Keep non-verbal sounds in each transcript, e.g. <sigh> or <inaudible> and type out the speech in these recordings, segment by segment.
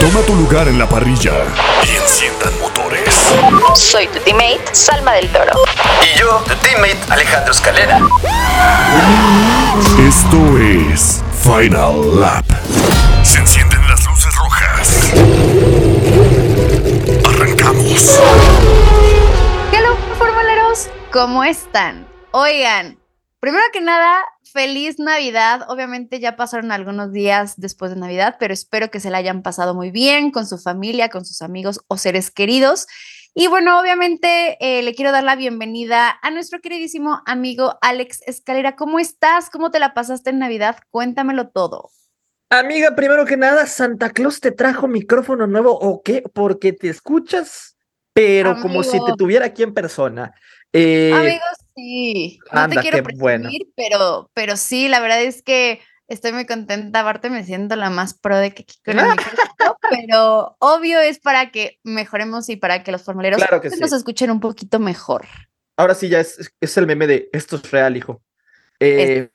Toma tu lugar en la parrilla y enciendan motores. Soy tu teammate, Salma del Toro. Y yo, tu teammate, Alejandro Escalera. Esto es Final Lap. Se encienden las luces rojas. Arrancamos. Hello, formuleros, ¿cómo están? Oigan, primero que nada, feliz Navidad. Obviamente ya pasaron algunos días después de Navidad, pero espero que se la hayan pasado muy bien con su familia, con sus amigos o seres queridos. Y bueno, obviamente eh, le quiero dar la bienvenida a nuestro queridísimo amigo Alex Escalera. ¿Cómo estás? ¿Cómo te la pasaste en Navidad? Cuéntamelo todo. Amiga, primero que nada, Santa Claus te trajo micrófono nuevo o qué? Porque te escuchas, pero como si te tuviera aquí en persona. Eh, Amigos, sí. No te quiero bueno. presumir, pero, pero sí, la verdad es que estoy muy contenta. Aparte, me siento la más pro de que <laughs> pero obvio es para que mejoremos y para que los formuleros Claro que pues, sí. nos escuchen un poquito mejor. ahora sí ya es, es el meme de esto es real, hijo. Eh,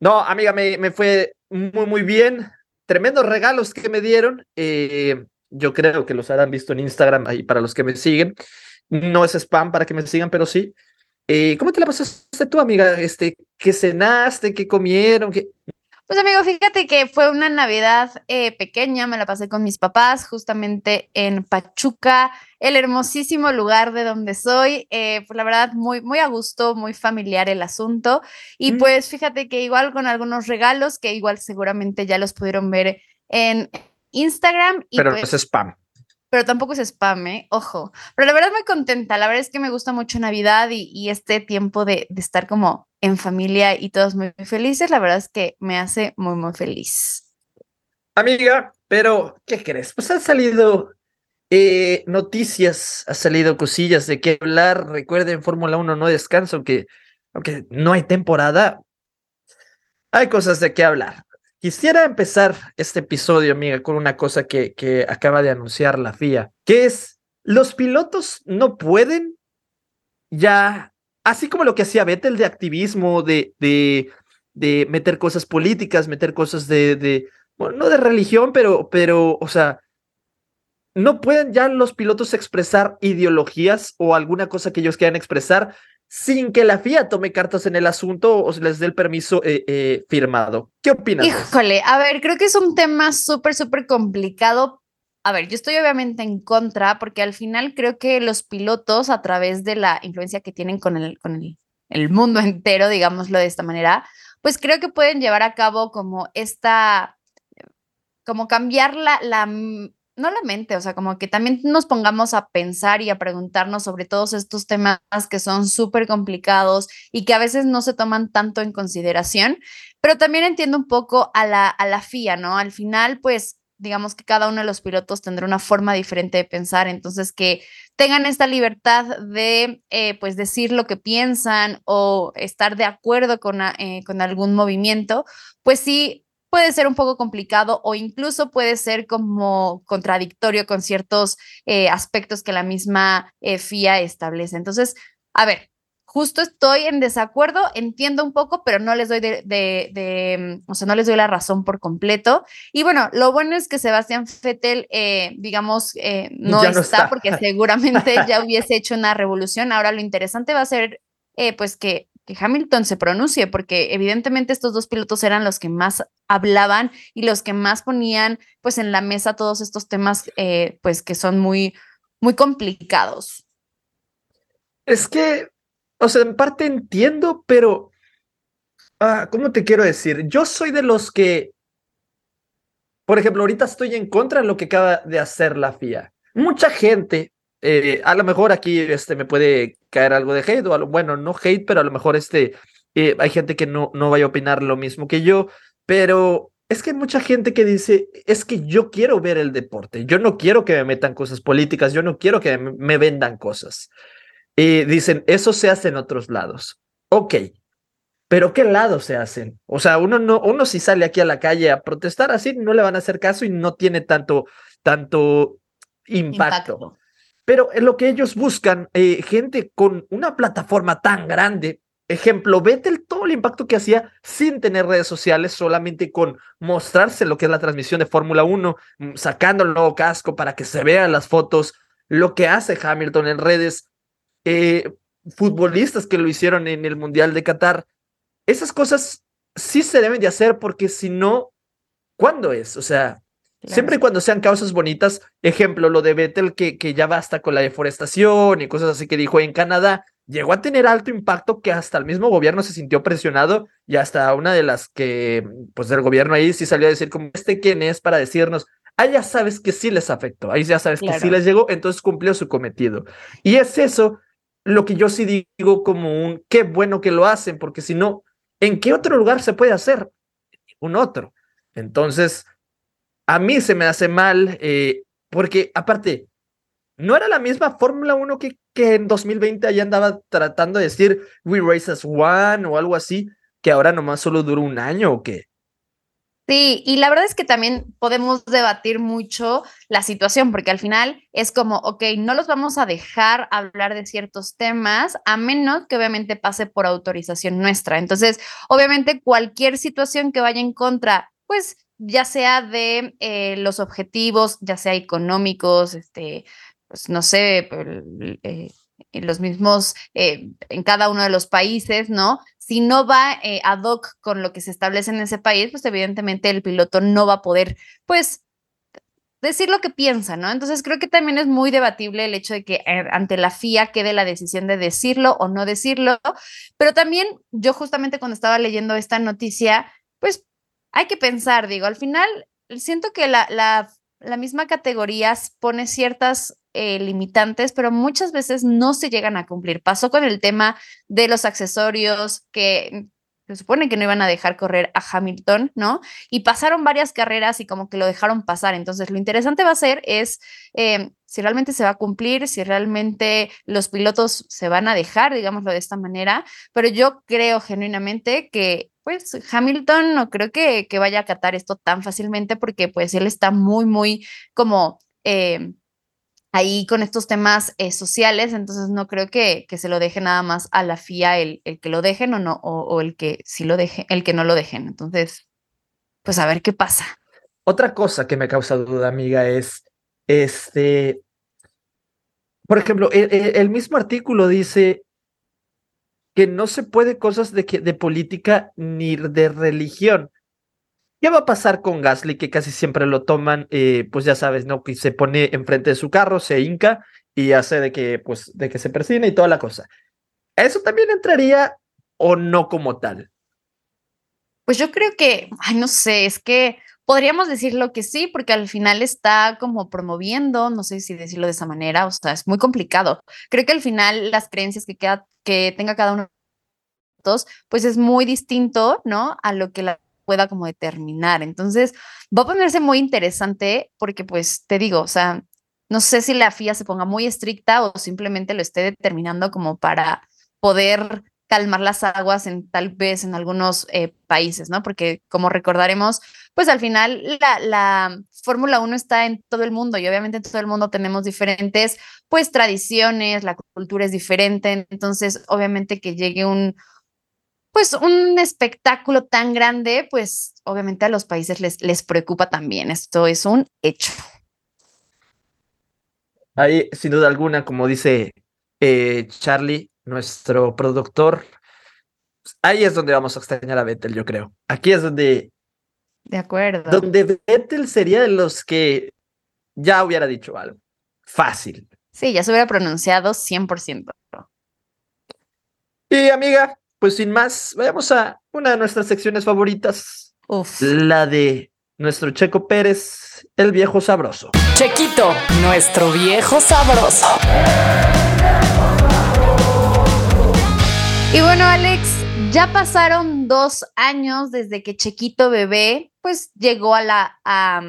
no, amiga, me, me fue muy, muy bien. Tremendos regalos que me dieron. eh, yo creo que los habrán visto en Instagram ahí para los que me siguen. No es spam para que me sigan, pero sí. Eh, ¿Cómo te la pasaste tú, amiga? Este, ¿Qué cenaste? ¿Qué comieron? ¿Qué... Pues amigo, fíjate que fue una Navidad eh, pequeña, me la pasé con mis papás justamente en Pachuca, el hermosísimo lugar de donde soy. eh, pues la verdad, muy, muy a gusto, muy familiar el asunto. Y Mm. pues fíjate que igual con algunos regalos que igual seguramente ya los pudieron ver en Instagram. Y Pero pues, no es spam. Pero tampoco es spam, ¿eh? Ojo. Pero la verdad muy contenta, la verdad es que me gusta mucho Navidad y, este tiempo de, estar como en familia y todos muy, muy felices, la verdad es que me hace muy, muy feliz. Amiga, pero ¿qué crees? Pues han salido eh, noticias, ha salido cosillas de qué hablar. Recuerden, Fórmula 1 no descansa, aunque, aunque no hay temporada. Hay cosas de qué hablar. Quisiera empezar este episodio, amiga, con una cosa que, acaba de anunciar la FIA, que es los pilotos no pueden ya, así como lo que hacía Vettel de activismo, de, de, de meter cosas políticas, meter cosas de, de bueno, no de religión, pero, pero, o sea, no pueden ya los pilotos expresar ideologías o alguna cosa que ellos quieran expresar sin que la FIA tome cartas en el asunto o les dé el permiso eh, eh, firmado. ¿Qué opinas? Híjole, a ver, creo que es un tema súper, súper complicado. A ver, yo estoy obviamente en contra porque al final creo que los pilotos a través de la influencia que tienen con el, con el, el mundo entero, digámoslo de esta manera, pues creo que pueden llevar a cabo como esta, como cambiar la, la, no la mente, o sea, como que también nos pongamos a pensar y a preguntarnos sobre todos estos temas que son súper complicados y que a veces no se toman tanto en consideración, pero también entiendo un poco a la, a la FIA, ¿no? Al final, pues, digamos que cada uno de los pilotos tendrá una forma diferente de pensar, entonces que tengan esta libertad de, eh, pues, decir lo que piensan o estar de acuerdo con, eh, con algún movimiento, pues sí puede ser un poco complicado o incluso puede ser como contradictorio con ciertos eh, aspectos que la misma eh, FIA establece. Entonces, a ver, justo estoy en desacuerdo, entiendo un poco, pero no les doy de, de- de, o sea, no les doy la razón por completo. Y bueno, lo bueno es que Sebastián Vettel, eh, digamos, eh, no, está, está. porque seguramente ya hubiese hecho una revolución. Ahora lo interesante va a ser, eh, pues, que, que Hamilton se pronuncie, porque evidentemente estos dos pilotos eran los que más hablaban y los que más ponían, pues, en la mesa todos estos temas, eh, pues, que son muy, muy complicados. Es que, o sea, en parte entiendo, pero, ah, ¿cómo te quiero decir? Yo soy de los que, por ejemplo, ahorita estoy en contra de lo que acaba de hacer la FIA. Mucha gente, eh, a lo mejor aquí este, me puede caer algo de hate, o a lo- bueno, no hate, pero a lo mejor este, eh, hay gente que no, no vaya a opinar lo mismo que yo, pero es que hay mucha gente que dice, es que yo quiero ver el deporte, yo no quiero que me metan cosas políticas, yo no quiero que me, vendan cosas. Y dicen, eso se hace en otros lados. Ok, pero ¿qué lados se hacen? O sea, uno no, uno si sale aquí a la calle a protestar así, no le van a hacer caso y no tiene tanto, tanto impacto. Impacto. Pero en lo que ellos buscan, eh, gente con una plataforma tan grande, ejemplo, vete el, todo el impacto que hacía sin tener redes sociales, solamente con mostrarse lo que es la transmisión de Fórmula 1, mm, sacando el nuevo casco para que se vean las fotos, lo que hace Hamilton en redes, eh, futbolistas que lo hicieron en el Mundial de Qatar. Esas cosas sí se deben de hacer porque si no, ¿cuándo es? O sea, Siempre y cuando sean causas bonitas, ejemplo, lo de Vettel, que, que ya basta con la deforestación y cosas así que dijo en Canadá, llegó a tener alto impacto que hasta el mismo gobierno se sintió presionado y hasta una de las que, pues del gobierno ahí sí salió a decir como, ¿este quién es para decirnos? Ahí ya sabes que sí les afectó, ahí ya sabes que sí Claro. les llegó, entonces cumplió su cometido. Y es eso lo que yo sí digo como un, qué bueno que lo hacen, porque si no, ¿en qué otro lugar se puede hacer? Un otro. Entonces, a mí se me hace mal, eh, porque aparte, no era la misma Fórmula 1 que, que en 2020 ahí andaba tratando de decir We Race as One o algo así, que ahora nomás solo duró un año o qué. Sí, y la verdad es que también podemos debatir mucho la situación, porque al final es como, ok, no los vamos a dejar hablar de ciertos temas, a menos que obviamente pase por autorización nuestra. Entonces, obviamente cualquier situación que vaya en contra, pues ya sea de eh, los objetivos, ya sea económicos, este, pues no sé, eh, los mismos, eh, en cada uno de los países, ¿no? Si no va ad hoc con lo que se establece en ese país, pues evidentemente el piloto no va a poder, pues, decir lo que piensa, ¿no? Entonces creo que también es muy debatible el hecho de que ante la FIA quede la decisión de decirlo o no decirlo, pero también yo justamente cuando estaba leyendo esta noticia, pues hay que pensar, digo, al final siento que la, la, la misma categoría pone ciertas eh, limitantes, pero muchas veces no se llegan a cumplir. Pasó con el tema de los accesorios que se supone que no iban a dejar correr a Hamilton, ¿no? Y pasaron varias carreras y como que lo dejaron pasar. Entonces, lo interesante va a ser es eh, si realmente se va a cumplir, si realmente los pilotos se van a dejar, digámoslo de esta manera, pero yo creo genuinamente que pues Hamilton no creo que, que vaya a acatar esto tan fácilmente porque pues él está muy, muy como... eh, ahí con estos temas eh, sociales, entonces no creo que, que, se lo deje nada más a la FIA el, el que lo dejen o no, o, el que sí lo deje, el que no lo dejen. Entonces, pues a ver qué pasa. Otra cosa que me causa duda, amiga, es este. Por ejemplo, el, el mismo artículo dice que no se puede cosas de, que, de política ni de religión. ¿Qué va a pasar con Gasly? Que casi siempre lo toman, eh, pues ya sabes, ¿no? Que se pone enfrente de su carro, se hinca y hace de que, pues, de que se persina y toda la cosa. ¿Eso también entraría o no como tal? Pues yo creo que, ay, no sé, es que podríamos decirlo que sí, porque al final está como promoviendo, no sé si decirlo de esa manera, o sea, es muy complicado. Creo que al final las creencias que, queda, que tenga cada uno de nosotros, pues es muy distinto, ¿no? A lo que la pueda como determinar. Entonces, va a ponerse muy interesante porque, pues, te digo, o sea, no sé si la FIA se ponga muy estricta o simplemente lo esté determinando como para poder calmar las aguas en tal vez en algunos eh, países, ¿no? Porque como recordaremos, pues al final la, la Fórmula 1 está en todo el mundo y obviamente en todo el mundo tenemos diferentes, pues, tradiciones, la cultura es diferente, entonces obviamente que llegue un, pues un espectáculo tan grande, pues obviamente a los países les, les preocupa también. Esto es un hecho. Ahí, sin duda alguna, como dice eh, Charlie, nuestro productor, ahí es donde vamos a extrañar a Vettel, yo creo. Aquí es donde... De acuerdo. Donde Vettel sería de los que ya hubiera dicho algo. Fácil. Sí, ya se hubiera pronunciado 100%. Y amiga, pues sin más, vayamos a una de nuestras secciones favoritas. Uf. La de nuestro Checo Pérez, el viejo sabroso. Chequito, nuestro viejo sabroso. Y bueno, Alex, Ya pasaron dos años desde que Chequito Bebé pues llegó a la a,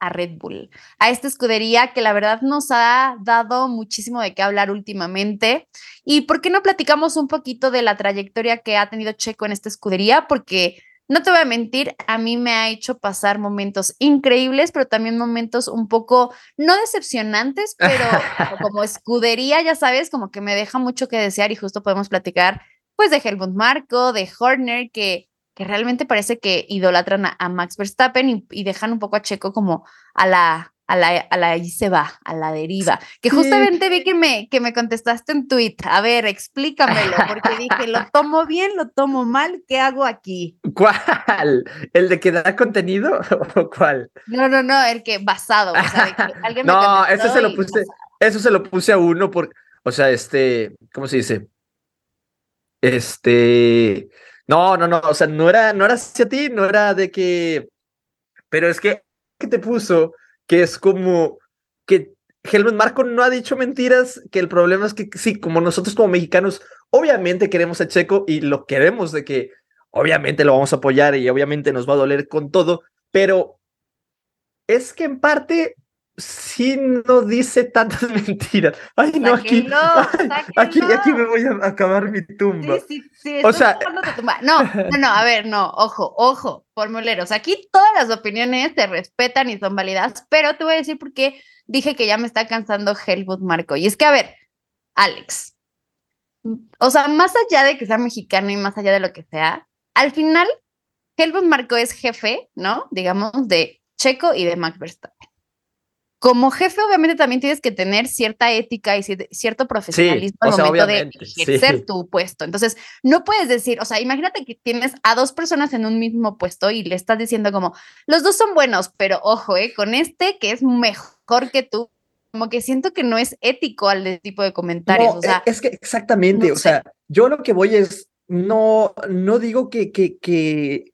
a Red Bull, a esta escudería que la verdad nos ha dado muchísimo de qué hablar últimamente. ¿Y por qué no platicamos un poquito de la trayectoria que ha tenido Checo en esta escudería? Porque no te voy a mentir, a mí me ha hecho pasar momentos increíbles, pero también momentos un poco, no decepcionantes, pero <laughs> como escudería, ya sabes, como que me deja mucho que desear y justo podemos platicar pues de Helmut Marco, de Horner, que, que realmente parece que idolatran a, a Max Verstappen y, y, dejan un poco a Checo como a la, a la, a la, ahí se va, a la deriva. Que justamente vi que me, que me contestaste en tweet. A ver, explícamelo, porque dije, ¿lo tomo bien, lo tomo mal? ¿Qué hago aquí? ¿Cuál? ¿El de que da contenido <laughs> o cuál? No, no, no, el que basado. O sea, de que <laughs> alguien me no, eso se lo puse, eso se lo puse a uno por, o sea, este, ¿cómo se dice? Este, no, no, no, o sea, no era, no era hacia ti, no era de que, pero es que, ¿qué te puso? Que es como que Helmut Marco no ha dicho mentiras, que el problema es que sí, como nosotros como mexicanos, obviamente queremos a Checo y lo queremos de que obviamente lo vamos a apoyar y obviamente nos va a doler con todo, pero es que en parte sí no dice tantas <laughs> mentiras. Ay, no, aquí, ay, aquí, aquí me voy a acabar mi tumba. Sí, sí, sí. O sea, tumba. No, no, no, a ver, no, ojo, ojo, formuleros. Aquí todas las opiniones se respetan y son válidas, pero te voy a decir por qué dije que ya me está cansando Helmut Marco. Y es que, a ver, Alex, o sea, más allá de que sea mexicano y más allá de lo que sea, al final, Helmut Marco es jefe, ¿no? Digamos, de Checo y de Max Verstappen como jefe, obviamente también tienes que tener cierta ética y cierto profesionalismo sí, al sea, momento de ejercer sí. tu puesto. Entonces, no puedes decir, o sea, imagínate que tienes a dos personas en un mismo puesto y le estás diciendo como, los dos son buenos, pero ojo, eh, con este que es mejor que tú, como que siento que no es ético al tipo de comentarios. No, o sea, es que exactamente, no o sé. sea, yo lo que voy es, no, no digo que, que, que,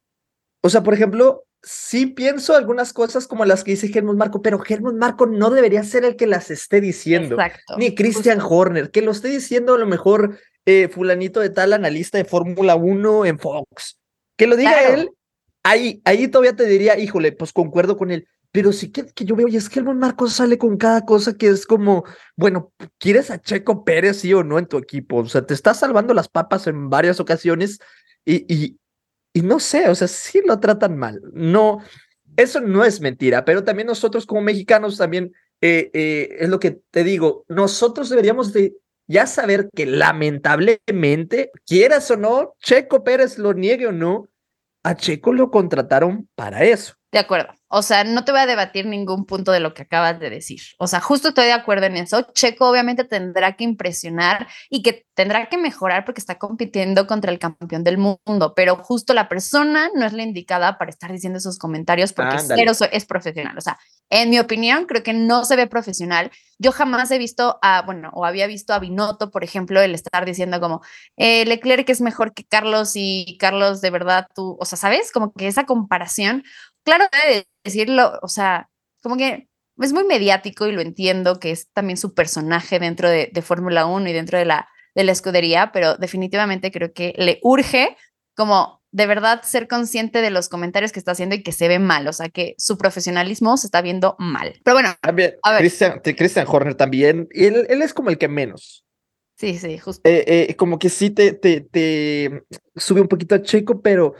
o sea, por ejemplo, sí pienso algunas cosas como las que dice Helmut Marco, pero Helmut Marco no debería ser el que las esté diciendo. Exacto, ni Christian justo. Horner, que lo esté diciendo a lo mejor eh, fulanito de tal analista de Fórmula 1 en Fox. Que lo diga claro. él, ahí, ahí todavía te diría, híjole, pues concuerdo con él. Pero sí que, que yo veo, y es que Helmut Marco sale con cada cosa que es como, bueno, ¿quieres a Checo Pérez sí o no en tu equipo? O sea, te estás salvando las papas en varias ocasiones y, y, y no sé, o sea, sí lo tratan mal. No, eso no es mentira, pero también nosotros como mexicanos también, eh, eh, es lo que te digo, nosotros deberíamos de ya saber que lamentablemente, quieras o no, Checo Pérez lo niegue o no, a Checo lo contrataron para eso. De acuerdo. O sea, no te voy a debatir ningún punto de lo que acabas de decir. O sea, justo estoy de acuerdo en eso. Checo obviamente tendrá que impresionar y que tendrá que mejorar porque está compitiendo contra el campeón del mundo, pero justo la persona no es la indicada para estar diciendo esos comentarios porque Ándale. cero es profesional. O sea, en mi opinión, creo que no se ve profesional. Yo jamás he visto a, bueno, o había visto a Binotto, por ejemplo, el estar diciendo como, eh, Leclerc es mejor que Carlos y Carlos, de verdad, tú, o sea, ¿sabes? Como que esa comparación claro, debe decirlo, o sea, como que es muy mediático y lo entiendo que es también su personaje dentro de, de Fórmula 1 y dentro de la, de la escudería, pero definitivamente creo que le urge como de verdad ser consciente de los comentarios que está haciendo y que se ve mal, o sea, que su profesionalismo se está viendo mal. Pero bueno, también, a ver. Christian, Christian Horner también, él, él es como el que menos. Sí, sí, justo. Eh, eh, como que sí te, te, te sube un poquito a Checo, pero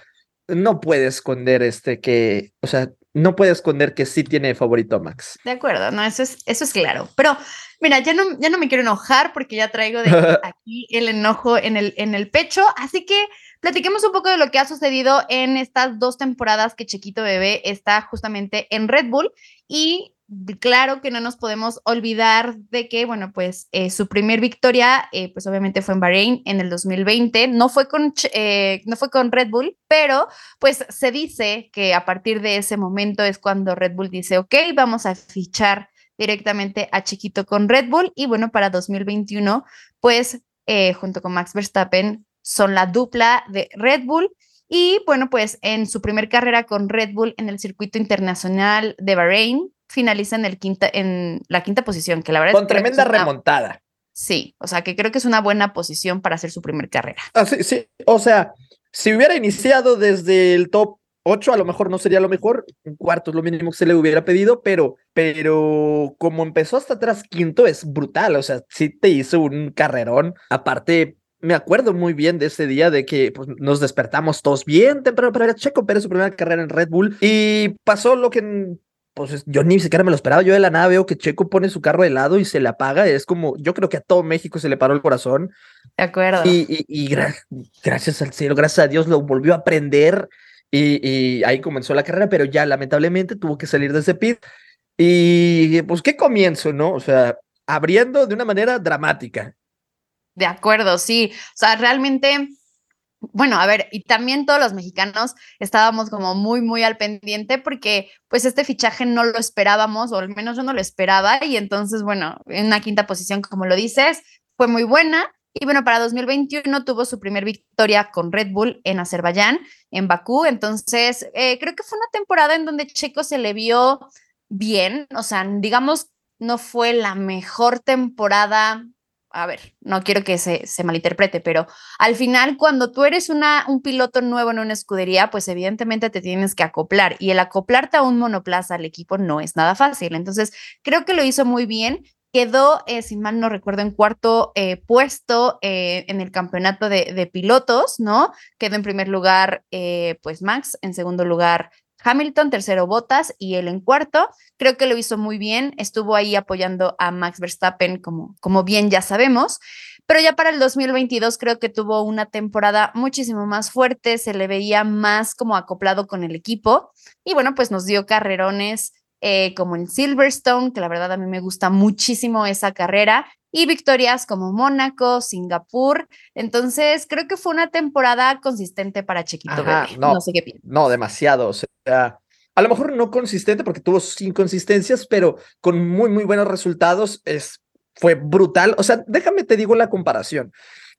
no puede esconder este que, o sea, no puede esconder que sí tiene favorito a Max. De acuerdo, no, eso es, eso es claro. Pero mira, ya no, ya no me quiero enojar porque ya traigo de <laughs> aquí el enojo en el, en el pecho. Así que platiquemos un poco de lo que ha sucedido en estas dos temporadas que Chiquito Bebé está justamente en Red Bull. Y claro que no nos podemos olvidar de que, bueno, pues eh, su primer victoria, eh, pues obviamente fue en Bahrein en el 2020, no fue, con, eh, no fue con Red Bull, pero pues se dice que a partir de ese momento es cuando Red Bull dice, ok, vamos a fichar directamente a Chiquito con Red Bull y bueno, para 2021, pues eh, junto con Max Verstappen son la dupla de Red Bull. Y bueno, pues en su primer carrera con Red Bull en el circuito internacional de Bahrein, finaliza en, el quinta, en la quinta posición, que la verdad Con es tremenda es una, remontada. Sí, o sea, que creo que es una buena posición para hacer su primer carrera. Ah, sí, sí, o sea, si hubiera iniciado desde el top 8, a lo mejor no sería lo mejor, un cuarto es lo mínimo que se le hubiera pedido, pero, pero como empezó hasta atrás quinto es brutal, o sea, sí te hizo un carrerón, aparte me acuerdo muy bien de ese día de que pues, nos despertamos todos bien temprano para ver a Checo Pérez su primera carrera en Red Bull y pasó lo que pues yo ni siquiera me lo esperaba. Yo de la nada veo que Checo pone su carro de lado y se le apaga. Es como, yo creo que a todo México se le paró el corazón. De acuerdo. Y, y, gracias al cielo, gracias a Dios lo volvió a aprender y, y, ahí comenzó la carrera, pero ya lamentablemente tuvo que salir de ese pit. Y pues qué comienzo, ¿no? O sea, abriendo de una manera dramática. De acuerdo, sí. O sea, realmente bueno, a ver, y también todos los mexicanos estábamos como muy, muy al pendiente porque pues este fichaje no lo esperábamos, o al menos yo no lo esperaba, y entonces, bueno, en una quinta posición, como lo dices, fue muy buena. Y bueno, para 2021 tuvo su primer victoria con Red Bull en Azerbaiyán, en Bakú. Entonces, eh, creo que fue una temporada en donde Checo se le vio bien, o sea, digamos, no fue la mejor temporada a ver, no quiero que se, se, malinterprete, pero al final cuando tú eres una, un piloto nuevo en una escudería, pues evidentemente te tienes que acoplar y el acoplarte a un monoplaza al equipo no es nada fácil. Entonces, creo que lo hizo muy bien. Quedó, eh, si mal no recuerdo, en cuarto eh, puesto eh, en el campeonato de, de, pilotos, ¿no? Quedó en primer lugar, pues Max, en segundo lugar Hamilton, tercero Bottas y él en cuarto. Creo que lo hizo muy bien, estuvo ahí apoyando a Max Verstappen, como, como bien ya sabemos, pero ya para el 2022 creo que tuvo una temporada muchísimo más fuerte, se le veía más como acoplado con el equipo y bueno, pues nos dio carrerones eh, como en Silverstone, que la verdad a mí me gusta muchísimo esa carrera, y victorias como Mónaco, Singapur. Entonces, creo que fue una temporada consistente para Chiquito No, no, sé qué piensas. No, demasiado. O sea, a lo mejor no consistente porque tuvo inconsistencias, pero con muy, muy buenos resultados. Es, fue brutal. O sea, déjame te digo la comparación.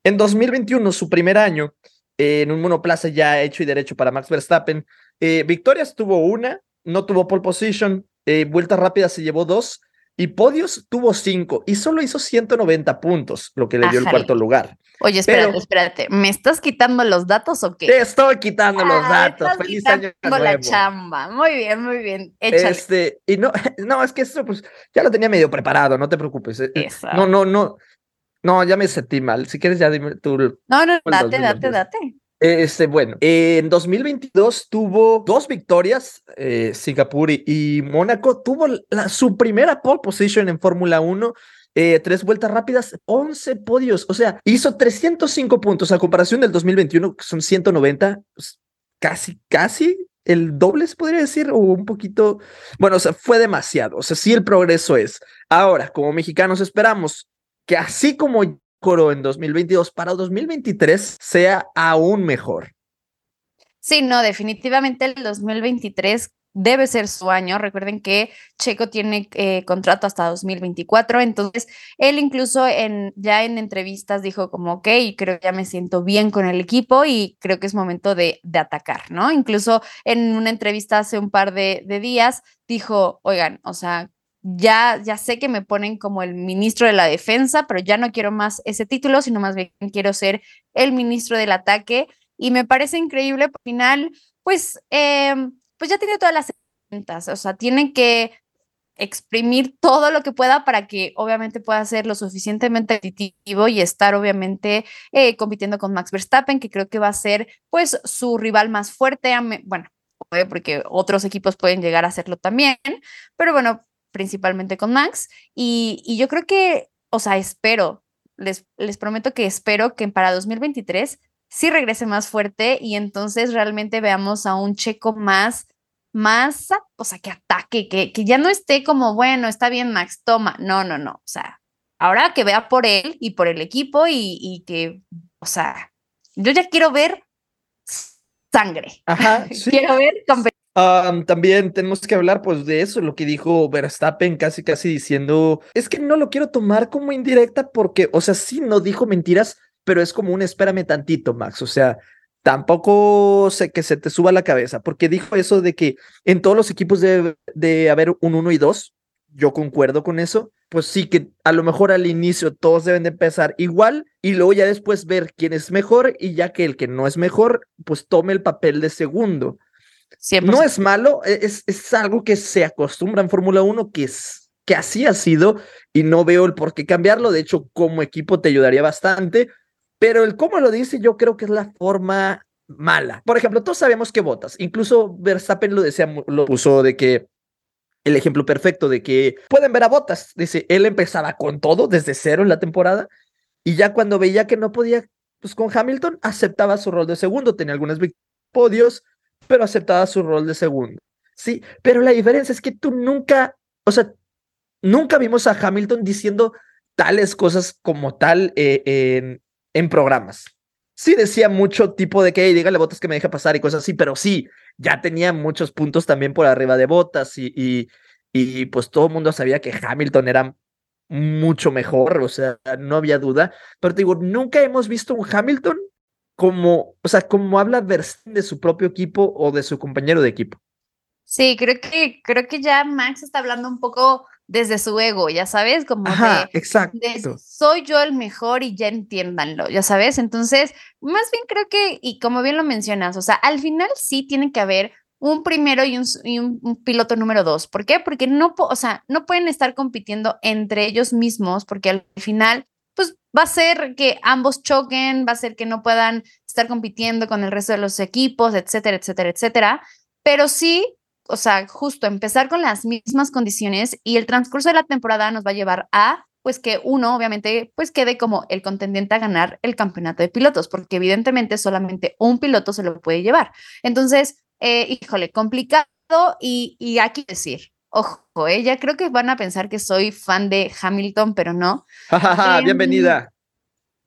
En 2021, su primer año, en un monoplaza ya hecho y derecho para Max Verstappen, eh, victorias tuvo una, no tuvo pole position, eh, vueltas rápidas se llevó dos y podios tuvo cinco y solo hizo 190 puntos, lo que le dio el cuarto lugar. Oye, espérate, espérate, ¿me estás quitando los datos o qué? Te estoy quitando los ah, datos. Feliz año nuevo. la chamba. Muy bien, muy bien. Échale. Este, y no, <laughs> no, es que esto pues ya lo tenía medio preparado, no te preocupes. Eh, eh, no, no, no. No, ya me sentí mal. Si quieres ya dime tú. No, no, date, date, date. Este, bueno, en 2022 tuvo dos victorias, eh, Singapur y, Mónaco. Tuvo su primera pole position en Fórmula 1. Eh, tres vueltas rápidas, 11 podios, o sea, hizo 305 puntos a comparación del 2021, que son 190, pues, casi, casi el doble, se podría decir, o un poquito, bueno, o sea, fue demasiado, o sea, sí el progreso es. Ahora, como mexicanos esperamos que así como Coro en 2022 para 2023 sea aún mejor. Sí, no, definitivamente el 2023 debe ser su año. Recuerden que Checo tiene eh, contrato hasta 2024, entonces él incluso en, ya en entrevistas dijo como, ok, creo que ya me siento bien con el equipo y creo que es momento de, de atacar, ¿no? Incluso en una entrevista hace un par de, de días dijo, oigan, o sea, ya, ya sé que me ponen como el ministro de la defensa, pero ya no quiero más ese título, sino más bien quiero ser el ministro del ataque. Y me parece increíble, al final, pues, em, pues ya tiene todas las herramientas, o sea, tiene que exprimir todo lo que pueda para que obviamente pueda ser lo suficientemente competitivo y estar obviamente eh, compitiendo con Max Verstappen, que creo que va a ser pues su rival más fuerte, bueno, porque otros equipos pueden llegar a hacerlo también, pero bueno, principalmente con Max. Y, yo creo que, o sea, espero, les, les prometo que espero que para 2023 sí regrese más fuerte y entonces realmente veamos a un checo más, más, o sea, que ataque, que, que ya no esté como, bueno, está bien Max, toma. No, no, no. O sea, ahora que vea por él y por el equipo y, y que, o sea, yo ya quiero ver sangre. Ajá, <laughs> quiero ver también tenemos que hablar pues de eso, lo que dijo Verstappen casi casi diciendo, es que no lo quiero tomar como indirecta porque, o sea, sí no dijo mentiras, pero es como un espérame tantito, Max, o sea, tampoco sé que se te suba la cabeza, porque dijo eso de que en todos los equipos debe de haber un 1 y 2, yo concuerdo con eso, pues sí que a lo mejor al inicio todos deben de empezar igual y luego ya después ver quién es mejor y ya que el que no es mejor, pues tome el papel de segundo. No es malo, e, es, es algo que se acostumbra en Fórmula 1, que, es, que así ha sido y no veo el por qué cambiarlo. De hecho, como equipo te ayudaría bastante, pero el cómo lo dice yo creo que es la forma mala. Por ejemplo, todos sabemos que votas, incluso Verstappen lo decía, lo puso de que el ejemplo perfecto de que pueden ver a Botas. Dice, él empezaba con todo desde cero en la temporada y ya cuando veía que no podía, pues con Hamilton aceptaba su rol de segundo, tenía algunos podios, pero aceptaba su rol de segundo. Sí, pero la diferencia es que tú nunca, o sea, nunca vimos a Hamilton diciendo tales cosas como tal eh, en, en programas. Sí decía mucho tipo de que, hey, dígale Botas que me deje pasar y cosas así, pero sí, ya tenía muchos puntos también por arriba de Botas y, y, y pues todo el mundo sabía que Hamilton era mucho mejor, o sea, no había duda, pero te digo, nunca hemos visto un Hamilton como, o sea, como habla de su propio equipo o de su compañero de equipo. Sí, creo que, creo que ya Max está hablando un poco desde su ego, ya sabes, como Ajá, exacto. soy yo el mejor y ya entiéndanlo, ya sabes. Entonces, más bien creo que, y como bien lo mencionas, o sea, al final sí tiene que haber un primero y un, y un, piloto número dos. ¿Por qué? Porque no, o sea, no pueden estar compitiendo entre ellos mismos, porque al final, pues va a ser que ambos choquen, va a ser que no puedan estar compitiendo con el resto de los equipos, etcétera, etcétera, etcétera. Pero sí o sea, justo empezar con las mismas condiciones y el transcurso de la temporada nos va a llevar a, pues que uno obviamente, pues quede como el contendiente a ganar el campeonato de pilotos, porque evidentemente solamente un piloto se lo puede llevar. Entonces, eh, híjole, complicado y, y aquí decir, ojo, eh, ya creo que van a pensar que soy fan de Hamilton, pero no. <laughs> Em, bienvenida.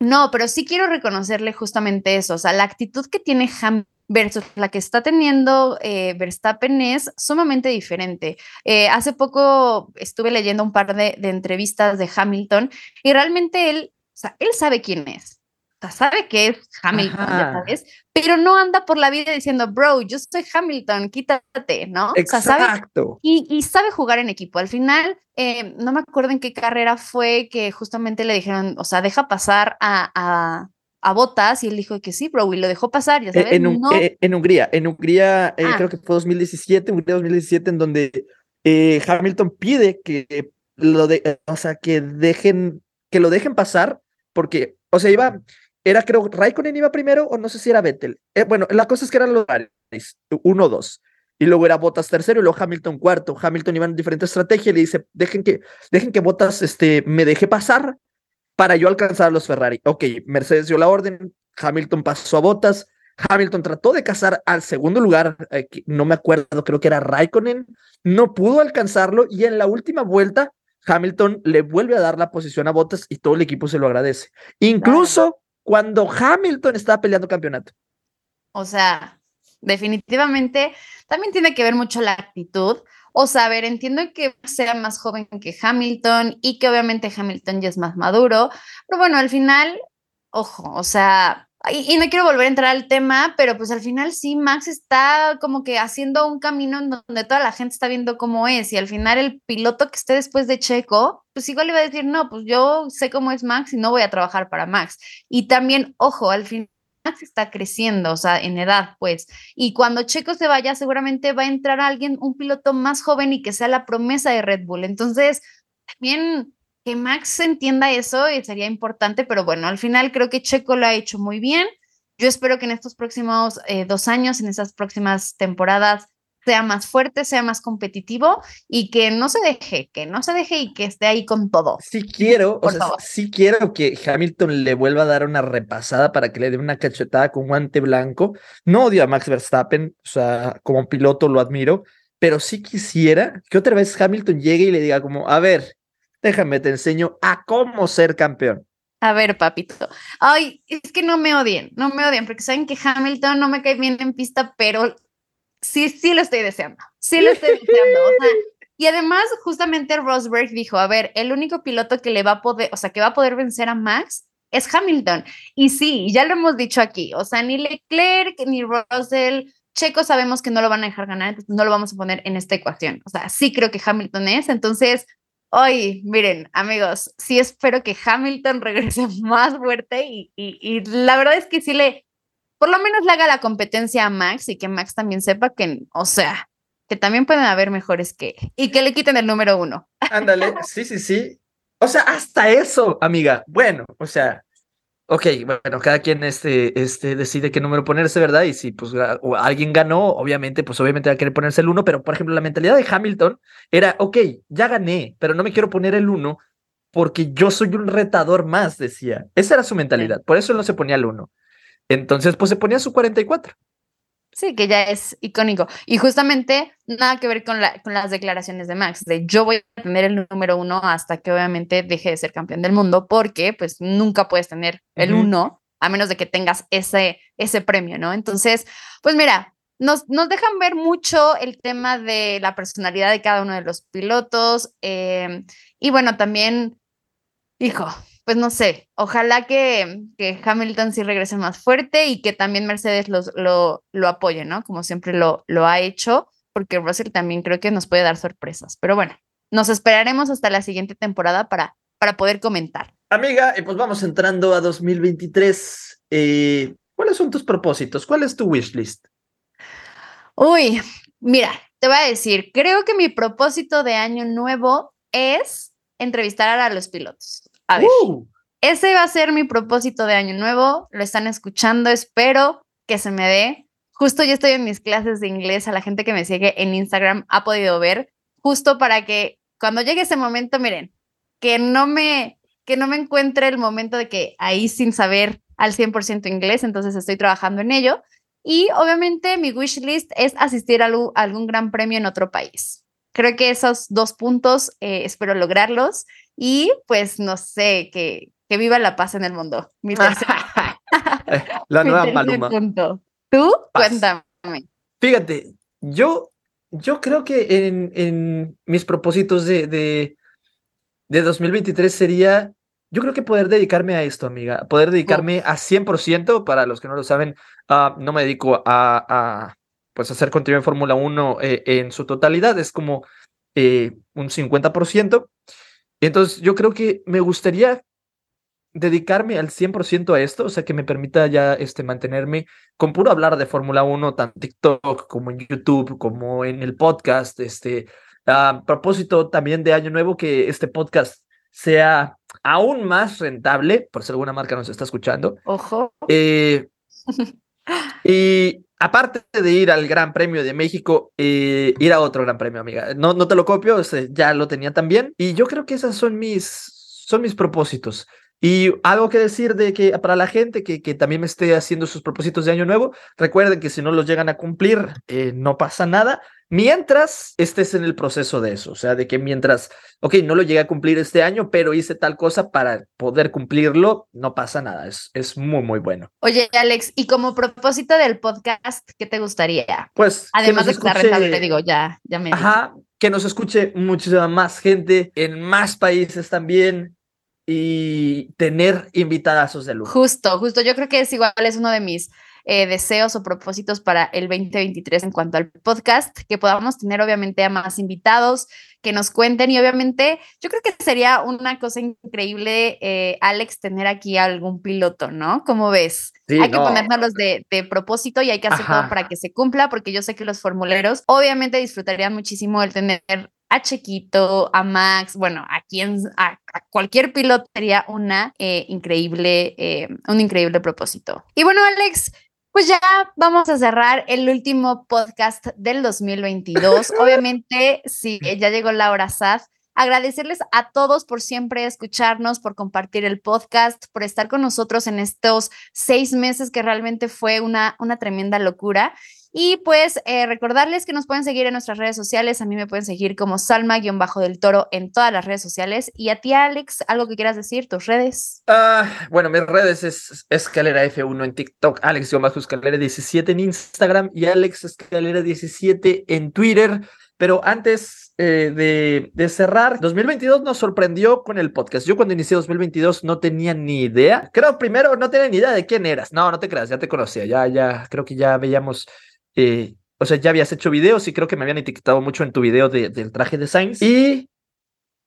No, pero sí quiero reconocerle justamente eso, o sea, la actitud que tiene Hamilton versus la que está teniendo eh, Verstappen es sumamente diferente. Eh, hace poco estuve leyendo un par de, entrevistas de Hamilton y realmente él, o sea, él sabe quién es. Sabe que es Hamilton, ya sabes, pero no anda por la vida diciendo, bro, yo soy Hamilton, quítate, ¿no? Exacto. y, sabe jugar en equipo. Al final, eh, no me acuerdo en qué carrera fue que justamente le dijeron, o sea, deja pasar a a Botas y él dijo que sí, bro, y lo dejó pasar, ya e, sabes. En, eh, en Hungría, en Hungría eh, ah. creo que fue 2017, Hungría 2017, en donde eh, Hamilton pide que lo de, o sea, que dejen, que lo dejen pasar, porque, o sea, iba, era creo, Raikkonen iba primero, o no sé si era Vettel. bueno, la cosa es que eran los uno, dos. Y luego era Botas tercero y luego Hamilton cuarto. Hamilton iba en diferente estrategia y le dice, dejen que, dejen que Botas este, me deje pasar para yo alcanzar a los Ferrari. Ok, Mercedes dio la orden, Hamilton pasó a botas, Hamilton trató de cazar al segundo lugar, eh, no me acuerdo, creo que era Raikkonen, no pudo alcanzarlo y en la última vuelta Hamilton le vuelve a dar la posición a Botas y todo el equipo se lo agradece. Incluso cuando Hamilton estaba peleando campeonato. O sea, definitivamente también tiene que ver mucho la actitud. O sea, a ver, entiendo que sea más joven que Hamilton y que obviamente Hamilton ya es más maduro, pero bueno, al final, ojo, o sea, y, no quiero volver a entrar al tema, pero pues al final sí, Max está como que haciendo un camino en donde toda la gente está viendo cómo es y al final el piloto que esté después de Checo, pues igual iba a decir, no, pues yo sé cómo es Max y no voy a trabajar para Max. Y también, ojo, al final Max está creciendo, o sea, en edad, pues. Y cuando Checo se vaya, seguramente va a entrar alguien, un piloto más joven y que sea la promesa de Red Bull. Entonces, también que Max entienda eso sería importante, pero bueno, al final creo que Checo lo ha hecho muy bien. Yo espero que en estos próximos eh, dos años, en esas próximas temporadas, sea más fuerte, sea más competitivo y que no se deje, que no se deje y que esté ahí con todo. Sí quiero, o sea, sí quiero que Hamilton le vuelva a dar una repasada para que le dé una cachetada con guante blanco. No odio a Max Verstappen, o sea, como piloto lo admiro, pero sí quisiera que otra vez Hamilton llegue y le diga como, a ver, déjame, te enseño a cómo ser campeón. A ver, papito. Ay, es que no me odien, no me odien, porque saben que Hamilton no me cae bien en pista, pero sí, sí lo estoy deseando. Sí lo estoy deseando. <laughs> y además, justamente Rosberg dijo, a ver, el único piloto que le va a poder, o sea, que va a poder vencer a Max es Hamilton. Y sí, ya lo hemos dicho aquí, o sea, ni Leclerc, ni Russell, Checo sabemos que no lo van a dejar ganar, entonces no lo vamos a poner en esta ecuación. O sea, sí creo que Hamilton es, entonces Hoy, miren, amigos, sí espero que Hamilton regrese <laughs> más fuerte y, y, y, la verdad es que sí le, por lo menos le haga la competencia a Max y que Max también sepa que, o sea, que también pueden haber mejores que, y que le quiten el número uno. Ándale, sí, sí, sí. O sea, hasta eso, amiga. Bueno, o sea, Ok, bueno, cada quien este, este decide qué número ponerse, ¿verdad? Y si pues alguien ganó, obviamente, pues obviamente va a querer ponerse el uno, pero por ejemplo, la mentalidad de Hamilton era, ok, ya gané, pero no me quiero poner el uno porque yo soy un retador más, decía. Esa era su mentalidad, por eso él no se ponía el uno. Entonces, pues se ponía su 44. Sí, que ya es icónico. Y justamente nada que ver con, la, con las declaraciones de Max, de yo voy a tener el número uno hasta que obviamente deje de ser campeón del mundo, porque pues nunca puedes tener el uno a menos de que tengas ese, ese premio, ¿no? Entonces, pues mira, nos, nos dejan ver mucho el tema de la personalidad de cada uno de los pilotos. Eh, y bueno, también, hijo, pues no sé, ojalá que, que, Hamilton sí regrese más fuerte y que también Mercedes los, lo, lo apoye, ¿no? Como siempre lo, lo ha hecho, porque Russell también creo que nos puede dar sorpresas. Pero bueno, nos esperaremos hasta la siguiente temporada para, para poder comentar. Amiga, y pues vamos entrando a 2023. Eh, ¿Cuáles son tus propósitos? ¿Cuál es tu wish list? Uy, mira, te voy a decir, creo que mi propósito de año nuevo es entrevistar a los pilotos. A ver, uh. ese va a ser mi propósito de año nuevo. Lo están escuchando, espero que se me dé. Justo yo estoy en mis clases de inglés, a la gente que me sigue en Instagram ha podido ver, justo para que cuando llegue ese momento, miren, que no me, que no me encuentre el momento de que ahí sin saber al 100% inglés, entonces estoy trabajando en ello. Y obviamente mi wish list es asistir a, algún gran premio en otro país. Creo que esos dos puntos eh, espero lograrlos y pues no sé, que, que viva la paz en el mundo. Mi <laughs> la <laughs> nueva Maluma. Tú, cuéntame. Fíjate, yo, yo creo que en, en mis propósitos de, de, de 2023 sería yo creo que poder dedicarme a esto, amiga, poder dedicarme a 100%, para los que no lo saben, uh, no me dedico a, a, pues hacer contenido en Fórmula 1 eh, en su totalidad, es como eh, un 50%. Entonces, yo creo que me gustaría dedicarme al 100% a esto, o sea, que me permita ya este, mantenerme con puro hablar de Fórmula 1, tanto en TikTok como en YouTube, como en el podcast. Este, a propósito también de Año Nuevo, que este podcast sea aún más rentable, por si alguna marca nos está escuchando. Ojo. Eh, <laughs> y aparte de ir al Gran Premio de México, eh, ir a otro Gran Premio, amiga. No, no te lo copio, ya lo tenía también. Y yo creo que esos son mis, son mis propósitos. Y algo que decir de que para la gente que, que también me esté haciendo sus propósitos de año nuevo, recuerden que si no los llegan a cumplir, eh, no pasa nada. Mientras estés en el proceso de eso, o sea, de que mientras, ok, no lo llegué a cumplir este año, pero hice tal cosa para poder cumplirlo, no pasa nada, es, es muy, muy bueno. Oye, Alex, y como propósito del podcast, ¿qué te gustaría? Pues, además de escuche... rentable, te digo, ya, ya me. Ajá, que nos escuche muchísima más gente en más países también, y tener invitadazos de lujo. Justo, justo. Yo creo que es igual, es uno de mis eh, deseos o propósitos para el 2023 en cuanto al podcast, que podamos tener obviamente a más invitados, que nos cuenten y obviamente yo creo que sería una cosa increíble, eh, Alex, tener aquí algún piloto, ¿no? ¿Cómo ves? hay que ponernos de, de, propósito y hay que hacer todo para que se cumpla, porque yo sé que los formuleros obviamente disfrutarían muchísimo el tener a Chequito, a Max, bueno, a quien, a, cualquier piloto sería una eh, increíble, eh, un increíble propósito. Y bueno, Alex, pues ya vamos a cerrar el último podcast del 2022. <laughs> Obviamente, sí, ya llegó la hora SAF. Agradecerles a todos por siempre escucharnos, por compartir el podcast, por estar con nosotros en estos seis meses que realmente fue una, una tremenda locura. Y pues eh, recordarles que nos pueden seguir en nuestras redes sociales. A mí me pueden seguir como Salma-del Toro en todas las redes sociales. Y a ti, Alex, ¿algo que quieras decir? ¿Tus redes? Uh, bueno, mis redes es Escalera F1 en TikTok, Alex-Escalera 17 en Instagram y Alex Escalera 17 en Twitter. Pero antes eh, de, de, cerrar, 2022 nos sorprendió con el podcast. Yo cuando inicié 2022 no tenía ni idea. Creo primero no tenía ni idea de quién eras. No, no te creas, ya te conocía. Ya, ya, creo que ya veíamos eh, o sea, ya habías hecho videos y creo que me habían etiquetado mucho en tu video de- del traje de Sainz. Y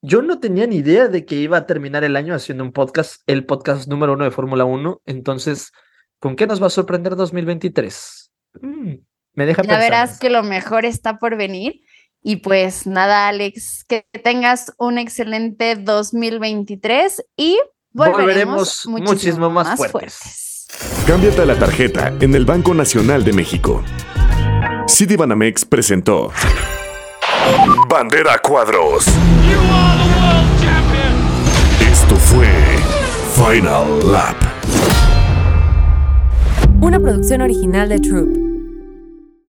yo no tenía ni idea de que iba a terminar el año haciendo un podcast, el podcast número uno de Fórmula 1. Entonces, ¿con qué nos va a sorprender 2023? Mm, me deja Ya pensando. verás que lo mejor está por venir. Y pues nada, Alex, que tengas un excelente 2023 y volveremos, Volveremos muchísimo más fuertes. Cámbiate a la tarjeta en el Banco Nacional de México. Citibanamex presentó Bandera Cuadros. Esto fue Final Lap. Una producción original de Troop.